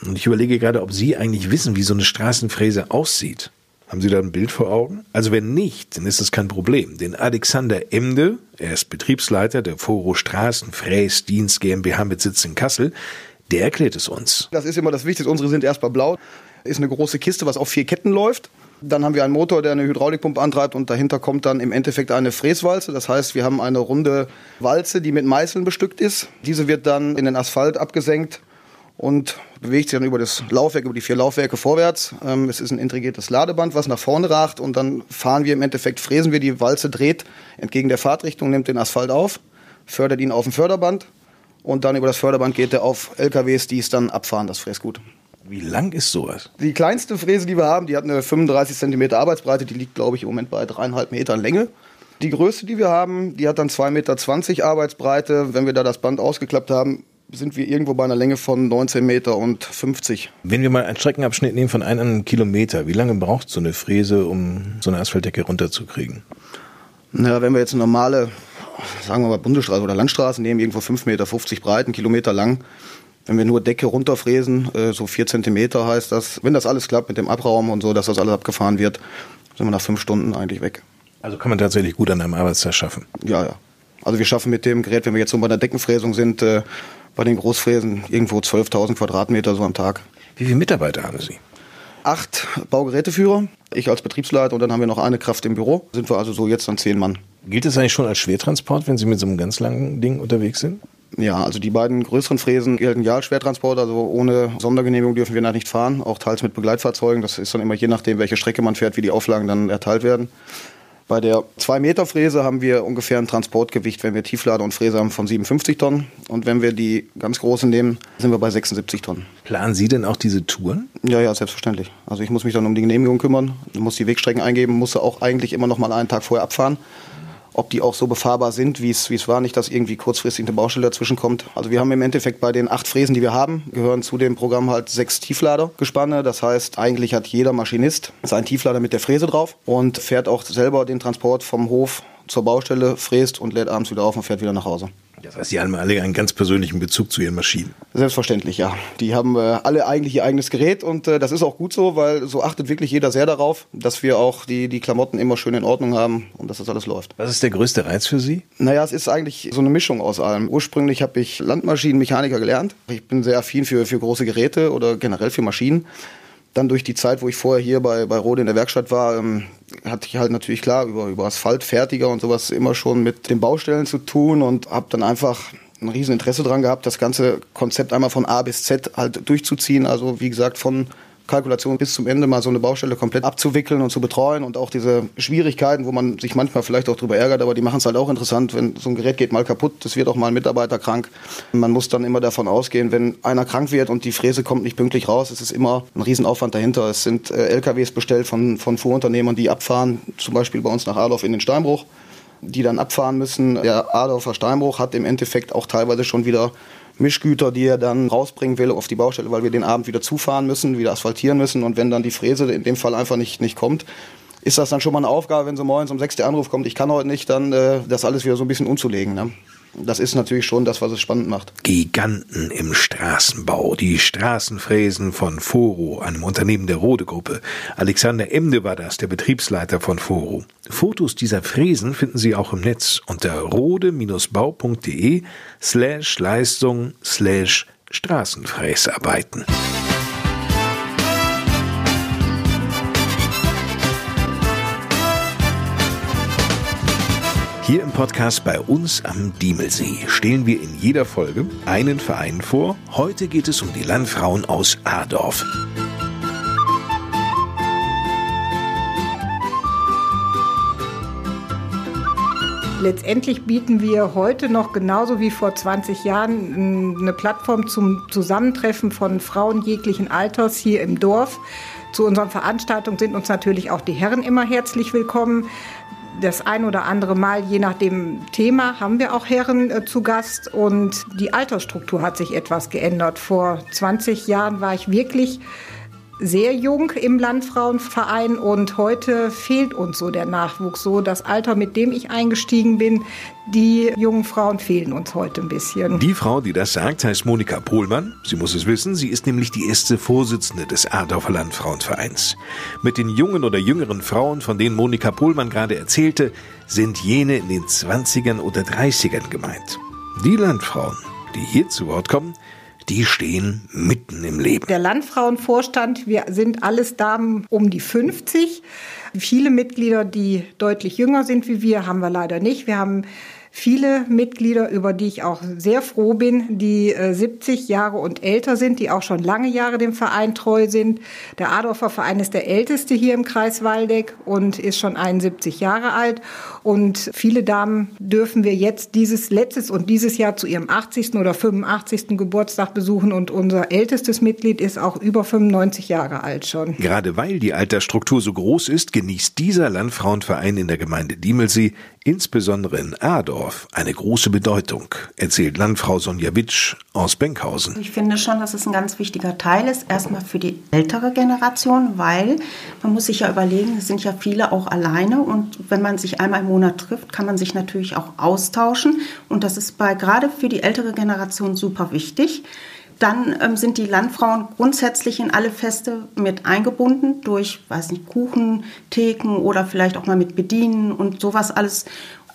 Und ich überlege gerade, ob Sie eigentlich wissen, wie so eine Straßenfräse aussieht. Haben Sie da ein Bild vor Augen? Also wenn nicht, dann ist das kein Problem. Denn Alexander Emde, er ist Betriebsleiter der Foro Straßenfräsdienst GmbH mit Sitz in Kassel, der erklärt es uns. Das ist immer das Wichtigste. Unsere sind erstmal blau. Ist eine große Kiste, was auf vier Ketten läuft. Dann haben wir einen Motor, der eine Hydraulikpumpe antreibt und dahinter kommt dann im Endeffekt eine Fräswalze. Das heißt, wir haben eine runde Walze, die mit Meißeln bestückt ist. Diese wird dann in den Asphalt abgesenkt und bewegt sich dann über das Laufwerk, über die vier Laufwerke vorwärts. Ähm, es ist ein integriertes Ladeband, was nach vorne ragt und dann fahren wir im Endeffekt, fräsen wir, die Walze dreht entgegen der Fahrtrichtung, nimmt den Asphalt auf, fördert ihn auf dem Förderband und dann über das Förderband geht er auf LKWs, die es dann abfahren, das Fräsgut. Wie lang ist sowas? Die kleinste Fräse, die wir haben, die hat eine 35 cm Arbeitsbreite, die liegt, glaube ich, im Moment bei dreieinhalb Metern Länge. Die größte, die wir haben, die hat dann 2,20 Meter Arbeitsbreite. Wenn wir da das Band ausgeklappt haben, sind wir irgendwo bei einer Länge von 19 Meter und 50. Wenn wir mal einen Streckenabschnitt nehmen von einem Kilometer, wie lange braucht so eine Fräse, um so eine Asphaltdecke runterzukriegen? Na, wenn wir jetzt eine normale, sagen wir mal Bundesstraße oder Landstraße nehmen, irgendwo 5,50 Meter breit, einen Kilometer lang, wenn wir nur Decke runterfräsen, äh, so vier Zentimeter heißt das, wenn das alles klappt mit dem Abraum und so, dass das alles abgefahren wird, sind wir nach fünf Stunden eigentlich weg. Also kann man tatsächlich gut an einem Arbeitstag schaffen? Ja, ja. Also wir schaffen mit dem Gerät, wenn wir jetzt so bei der Deckenfräsung sind, äh, bei den Großfräsen irgendwo 12.000 Quadratmeter so am Tag. Wie viele Mitarbeiter haben Sie? Acht Baugeräteführer, ich als Betriebsleiter und dann haben wir noch eine Kraft im Büro. Sind wir also so jetzt an zehn Mann. Gilt das eigentlich schon als Schwertransport, wenn Sie mit so einem ganz langen Ding unterwegs sind? Ja, also die beiden größeren Fräsen gelten ja als Schwertransport, also ohne Sondergenehmigung dürfen wir da nicht fahren, auch teils mit Begleitfahrzeugen. Das ist dann immer je nachdem, welche Strecke man fährt, wie die Auflagen dann erteilt werden. Bei der 2-Meter-Fräse haben wir ungefähr ein Transportgewicht, wenn wir Tieflader und Fräse haben, von 57 Tonnen. Und wenn wir die ganz großen nehmen, sind wir bei 76 Tonnen. Planen Sie denn auch diese Touren? Ja, ja, selbstverständlich. Also ich muss mich dann um die Genehmigung kümmern, muss die Wegstrecken eingeben, muss auch eigentlich immer noch mal einen Tag vorher abfahren ob die auch so befahrbar sind, wie es, war, nicht, dass irgendwie kurzfristig eine Baustelle dazwischen kommt. Also wir haben im Endeffekt bei den acht Fräsen, die wir haben, gehören zu dem Programm halt sechs Tiefladergespanne. Das heißt, eigentlich hat jeder Maschinist seinen Tieflader mit der Fräse drauf und fährt auch selber den Transport vom Hof zur Baustelle, fräst und lädt abends wieder auf und fährt wieder nach Hause. Das heißt, Sie haben alle einen ganz persönlichen Bezug zu Ihren Maschinen. Selbstverständlich, ja. Die haben äh, alle eigentlich ihr eigenes Gerät und äh, das ist auch gut so, weil so achtet wirklich jeder sehr darauf, dass wir auch die, die Klamotten immer schön in Ordnung haben und dass das alles läuft. Was ist der größte Reiz für Sie? Naja, es ist eigentlich so eine Mischung aus allem. Ursprünglich habe ich Landmaschinenmechaniker gelernt. Ich bin sehr affin für, für große Geräte oder generell für Maschinen dann durch die Zeit, wo ich vorher hier bei, bei Rode in der Werkstatt war, ähm, hatte ich halt natürlich klar über, über Asphaltfertiger und sowas immer schon mit den Baustellen zu tun und habe dann einfach ein riesen Interesse dran gehabt, das ganze Konzept einmal von A bis Z halt durchzuziehen. Also wie gesagt, von Kalkulation bis zum Ende mal so eine Baustelle komplett abzuwickeln und zu betreuen und auch diese Schwierigkeiten, wo man sich manchmal vielleicht auch drüber ärgert, aber die machen es halt auch interessant, wenn so ein Gerät geht mal kaputt, es wird auch mal ein Mitarbeiter krank. Man muss dann immer davon ausgehen, wenn einer krank wird und die Fräse kommt nicht pünktlich raus, es ist immer ein Riesenaufwand dahinter. Es sind äh, LKWs bestellt von, von Fuhrunternehmern, die abfahren, zum Beispiel bei uns nach Adorf in den Steinbruch die dann abfahren müssen. Der Adorfer Steinbruch hat im Endeffekt auch teilweise schon wieder Mischgüter, die er dann rausbringen will auf die Baustelle, weil wir den Abend wieder zufahren müssen, wieder asphaltieren müssen. Und wenn dann die Fräse in dem Fall einfach nicht, nicht kommt, ist das dann schon mal eine Aufgabe, wenn so morgens um sechs der Anruf kommt, ich kann heute nicht, dann äh, das alles wieder so ein bisschen umzulegen. Ne? Das ist natürlich schon das, was es spannend macht. Giganten im Straßenbau. Die Straßenfräsen von Foro, einem Unternehmen der Rode Gruppe. Alexander Emde war das, der Betriebsleiter von Foro. Fotos dieser Fräsen finden Sie auch im Netz unter rode-bau.de slash Leistung slash Straßenfräsarbeiten. Hier im Podcast bei uns am Diemelsee stellen wir in jeder Folge einen Verein vor. Heute geht es um die Landfrauen aus Adorf. Letztendlich bieten wir heute noch genauso wie vor 20 Jahren eine Plattform zum Zusammentreffen von Frauen jeglichen Alters hier im Dorf. Zu unseren Veranstaltungen sind uns natürlich auch die Herren immer herzlich willkommen das ein oder andere Mal, je nach dem Thema, haben wir auch Herren äh, zu Gast und die Altersstruktur hat sich etwas geändert. Vor 20 Jahren war ich wirklich sehr jung im Landfrauenverein und heute fehlt uns so der Nachwuchs. So das Alter, mit dem ich eingestiegen bin, die jungen Frauen fehlen uns heute ein bisschen. Die Frau, die das sagt, heißt Monika Pohlmann. Sie muss es wissen, sie ist nämlich die erste Vorsitzende des Adorfer Landfrauenvereins. Mit den jungen oder jüngeren Frauen, von denen Monika Pohlmann gerade erzählte, sind jene in den 20ern oder 30ern gemeint. Die Landfrauen, die hier zu Wort kommen, die stehen mitten im Leben. Der Landfrauenvorstand, wir sind alles Damen um die 50. Viele Mitglieder, die deutlich jünger sind wie wir, haben wir leider nicht. Wir haben viele Mitglieder, über die ich auch sehr froh bin, die äh, 70 Jahre und älter sind, die auch schon lange Jahre dem Verein treu sind. Der Adorfer Verein ist der älteste hier im Kreis Waldeck und ist schon 71 Jahre alt. Und viele Damen dürfen wir jetzt dieses letztes und dieses Jahr zu ihrem 80. oder 85. Geburtstag besuchen und unser ältestes Mitglied ist auch über 95 Jahre alt schon. Gerade weil die Altersstruktur so groß ist, genießt dieser Landfrauenverein in der Gemeinde Diemelsee insbesondere in Adorf, eine große Bedeutung, erzählt Landfrau Sonja Witsch aus Benkhausen. Ich finde schon, dass es ein ganz wichtiger Teil ist, erstmal für die ältere Generation, weil man muss sich ja überlegen, es sind ja viele auch alleine und wenn man sich einmal im Monat trifft, kann man sich natürlich auch austauschen und das ist bei gerade für die ältere Generation super wichtig. Dann ähm, sind die Landfrauen grundsätzlich in alle Feste mit eingebunden durch, weiß nicht, Kuchen, Theken oder vielleicht auch mal mit Bedienen und sowas alles.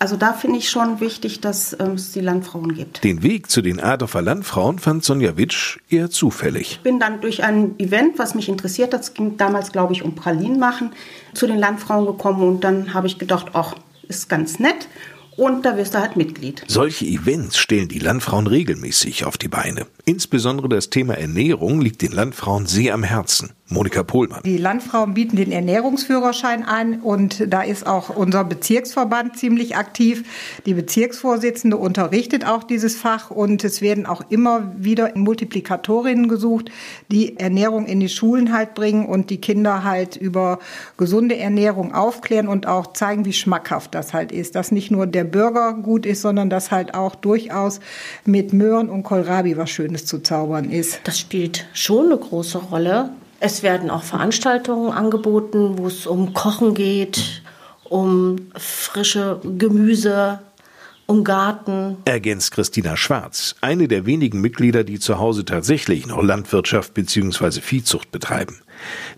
Also da finde ich schon wichtig, dass ähm, es die Landfrauen gibt. Den Weg zu den Adorfer Landfrauen fand Sonja Witsch eher zufällig. Ich bin dann durch ein Event, was mich interessiert hat, es ging damals, glaube ich, um Pralinen machen, zu den Landfrauen gekommen und dann habe ich gedacht, ach, ist ganz nett und da wirst du halt Mitglied. Solche Events stellen die Landfrauen regelmäßig auf die Beine. Insbesondere das Thema Ernährung liegt den Landfrauen sehr am Herzen. Monika Pohlmann. Die Landfrauen bieten den Ernährungsführerschein an und da ist auch unser Bezirksverband ziemlich aktiv. Die Bezirksvorsitzende unterrichtet auch dieses Fach und es werden auch immer wieder Multiplikatorinnen gesucht, die Ernährung in die Schulen halt bringen und die Kinder halt über gesunde Ernährung aufklären und auch zeigen, wie schmackhaft das halt ist. Dass nicht nur der Burger gut ist, sondern dass halt auch durchaus mit Möhren und Kohlrabi was Schönes zu zaubern ist. Das spielt schon eine große Rolle. Es werden auch Veranstaltungen angeboten, wo es um Kochen geht, um frische Gemüse, um Garten. Ergänzt Christina Schwarz, eine der wenigen Mitglieder, die zu Hause tatsächlich noch Landwirtschaft bzw. Viehzucht betreiben.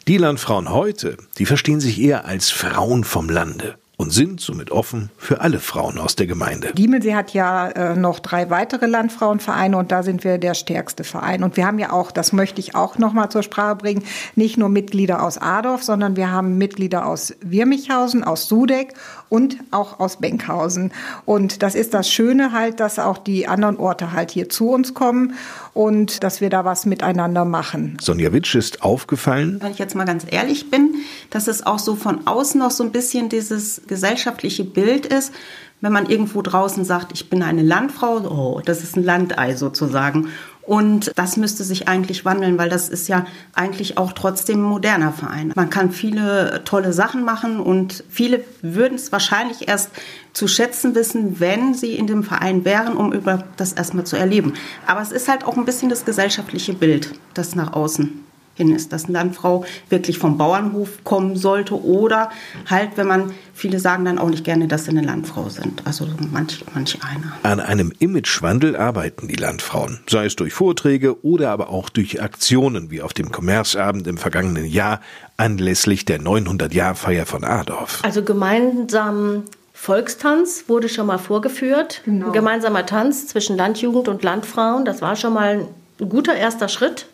Die Landfrauen heute, die verstehen sich eher als Frauen vom Lande und sind somit offen für alle Frauen aus der Gemeinde. Diemelsee hat ja äh, noch drei weitere Landfrauenvereine und da sind wir der stärkste Verein. Und wir haben ja auch, das möchte ich auch noch mal zur Sprache bringen, nicht nur Mitglieder aus Adorf, sondern wir haben Mitglieder aus Wirmichhausen, aus Sudeck und auch aus Benkhausen. Und das ist das Schöne halt, dass auch die anderen Orte halt hier zu uns kommen und dass wir da was miteinander machen. Sonja Witsch ist aufgefallen. Wenn ich jetzt mal ganz ehrlich bin, dass es auch so von außen noch so ein bisschen dieses gesellschaftliche Bild ist, wenn man irgendwo draußen sagt, ich bin eine Landfrau, oh, das ist ein Landei sozusagen. Und das müsste sich eigentlich wandeln, weil das ist ja eigentlich auch trotzdem ein moderner Verein. Man kann viele tolle Sachen machen und viele würden es wahrscheinlich erst zu schätzen wissen, wenn sie in dem Verein wären, um über das erstmal zu erleben. Aber es ist halt auch ein bisschen das gesellschaftliche Bild, das nach außen hin ist, dass eine Landfrau wirklich vom Bauernhof kommen sollte oder halt, wenn man, viele sagen dann auch nicht gerne, dass sie eine Landfrau sind, also manch, manch einer. An einem Imagewandel arbeiten die Landfrauen, sei es durch Vorträge oder aber auch durch Aktionen wie auf dem Kommerzabend im vergangenen Jahr anlässlich der 900-Jahr-Feier von Adorf. Also gemeinsam Volkstanz wurde schon mal vorgeführt. Genau. Ein gemeinsamer Tanz zwischen Landjugend und Landfrauen. Das war schon mal ein guter erster Schritt.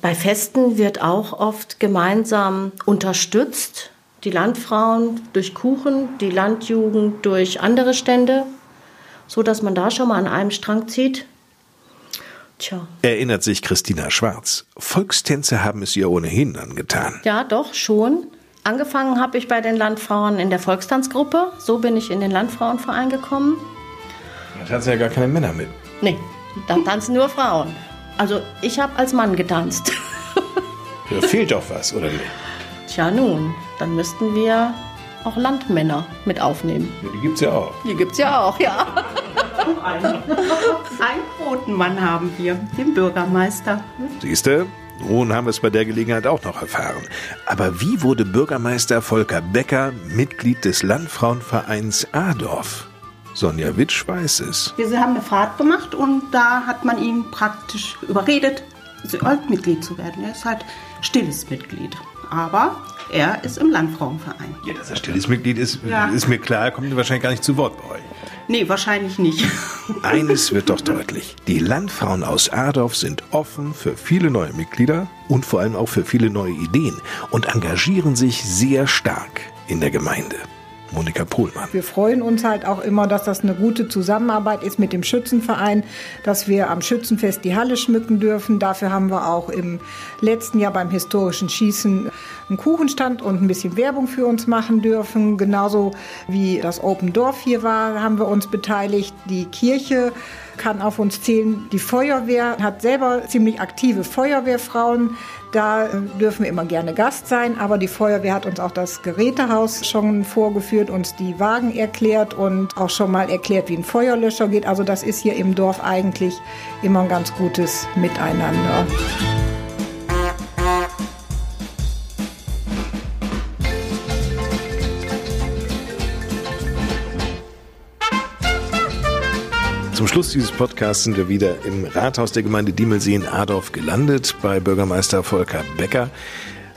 Bei Festen wird auch oft gemeinsam unterstützt. Die Landfrauen durch Kuchen, die Landjugend durch andere Stände, so dass man da schon mal an einem Strang zieht. Tja. Erinnert sich Christina Schwarz. Volkstänze haben es ihr ohnehin angetan. Ja, doch, schon. Angefangen habe ich bei den Landfrauen in der Volkstanzgruppe. So bin ich in den Landfrauenverein gekommen. Da tanzen ja gar keine Männer mit. Nee, da tanzen nur Frauen. Also ich habe als Mann getanzt. Da fehlt doch was, oder nicht? Tja nun, dann müssten wir auch Landmänner mit aufnehmen. Ja, die gibt's ja auch. Die gibt's ja auch, ja. Einen, Quotenmann haben wir, den Bürgermeister. Siehste, nun haben wir es bei der Gelegenheit auch noch erfahren. Aber wie wurde Bürgermeister Volker Becker Mitglied des Landfrauenvereins Adorf? Sonja Witsch weiß es. Wir haben eine Fahrt gemacht und da hat man ihn praktisch überredet, Mitglied zu werden. Er ist halt stilles Mitglied. Aber er ist im Landfrauenverein. Ja, dass er stilles Mitglied ist, ja. ist mir klar. Er kommt wahrscheinlich gar nicht zu Wort bei euch. Nee, wahrscheinlich nicht. [LAUGHS] Eines wird doch deutlich. Die Landfrauen aus Adorf sind offen für viele neue Mitglieder und vor allem auch für viele neue Ideen und engagieren sich sehr stark in der Gemeinde. Monika Pohlmann. Wir freuen uns halt auch immer, dass das eine gute Zusammenarbeit ist mit dem Schützenverein, dass wir am Schützenfest die Halle schmücken dürfen. Dafür haben wir auch im letzten Jahr beim historischen Schießen einen Kuchenstand und ein bisschen Werbung für uns machen dürfen. Genauso wie das Open Dorf hier war, haben wir uns beteiligt. Die Kirche kann auf uns zählen. Die Feuerwehr hat selber ziemlich aktive Feuerwehrfrauen. Da dürfen wir immer gerne Gast sein, aber die Feuerwehr hat uns auch das Gerätehaus schon vorgeführt, uns die Wagen erklärt und auch schon mal erklärt, wie ein Feuerlöscher geht. Also das ist hier im Dorf eigentlich immer ein ganz gutes Miteinander. Zum Schluss dieses Podcasts sind wir wieder im Rathaus der Gemeinde Diemelsee in Adorf gelandet bei Bürgermeister Volker Becker.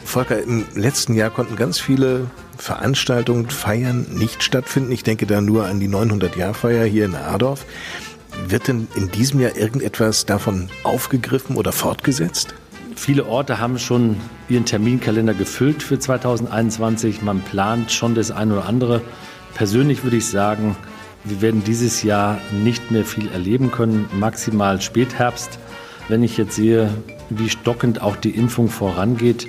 Volker, im letzten Jahr konnten ganz viele Veranstaltungen, Feiern nicht stattfinden. Ich denke da nur an die 900-Jahr-Feier hier in Adorf. Wird denn in diesem Jahr irgendetwas davon aufgegriffen oder fortgesetzt? Viele Orte haben schon ihren Terminkalender gefüllt für 2021. Man plant schon das eine oder andere. Persönlich würde ich sagen, wir werden dieses Jahr nicht mehr viel erleben können, maximal Spätherbst. Wenn ich jetzt sehe, wie stockend auch die Impfung vorangeht,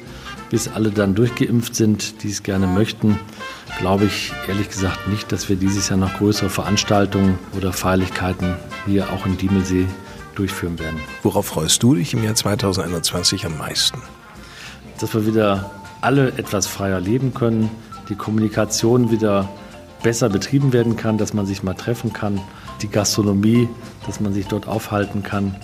bis alle dann durchgeimpft sind, die es gerne möchten, glaube ich ehrlich gesagt nicht, dass wir dieses Jahr noch größere Veranstaltungen oder Feierlichkeiten hier auch in Diemelsee durchführen werden. Worauf freust du dich im Jahr 2021 am meisten? Dass wir wieder alle etwas freier leben können, die Kommunikation wieder besser betrieben werden kann, dass man sich mal treffen kann, die Gastronomie, dass man sich dort aufhalten kann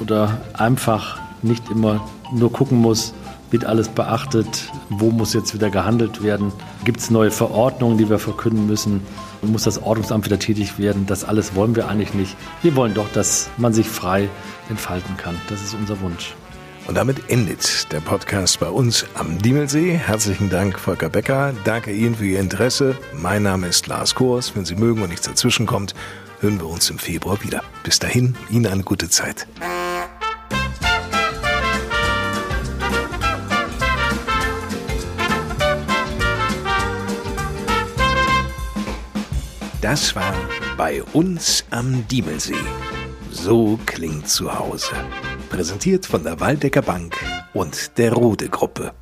oder einfach nicht immer nur gucken muss, wird alles beachtet, wo muss jetzt wieder gehandelt werden, gibt es neue Verordnungen, die wir verkünden müssen, muss das Ordnungsamt wieder tätig werden, das alles wollen wir eigentlich nicht. Wir wollen doch, dass man sich frei entfalten kann. Das ist unser Wunsch. Und damit endet der Podcast bei uns am Diemelsee. Herzlichen Dank, Volker Becker. Danke Ihnen für Ihr Interesse. Mein Name ist Lars Kors. Wenn Sie mögen und nichts dazwischenkommt, hören wir uns im Februar wieder. Bis dahin, Ihnen eine gute Zeit. Das war bei uns am Diemelsee. So klingt zu Hause. Präsentiert von der Waldecker Bank und der Rode Gruppe.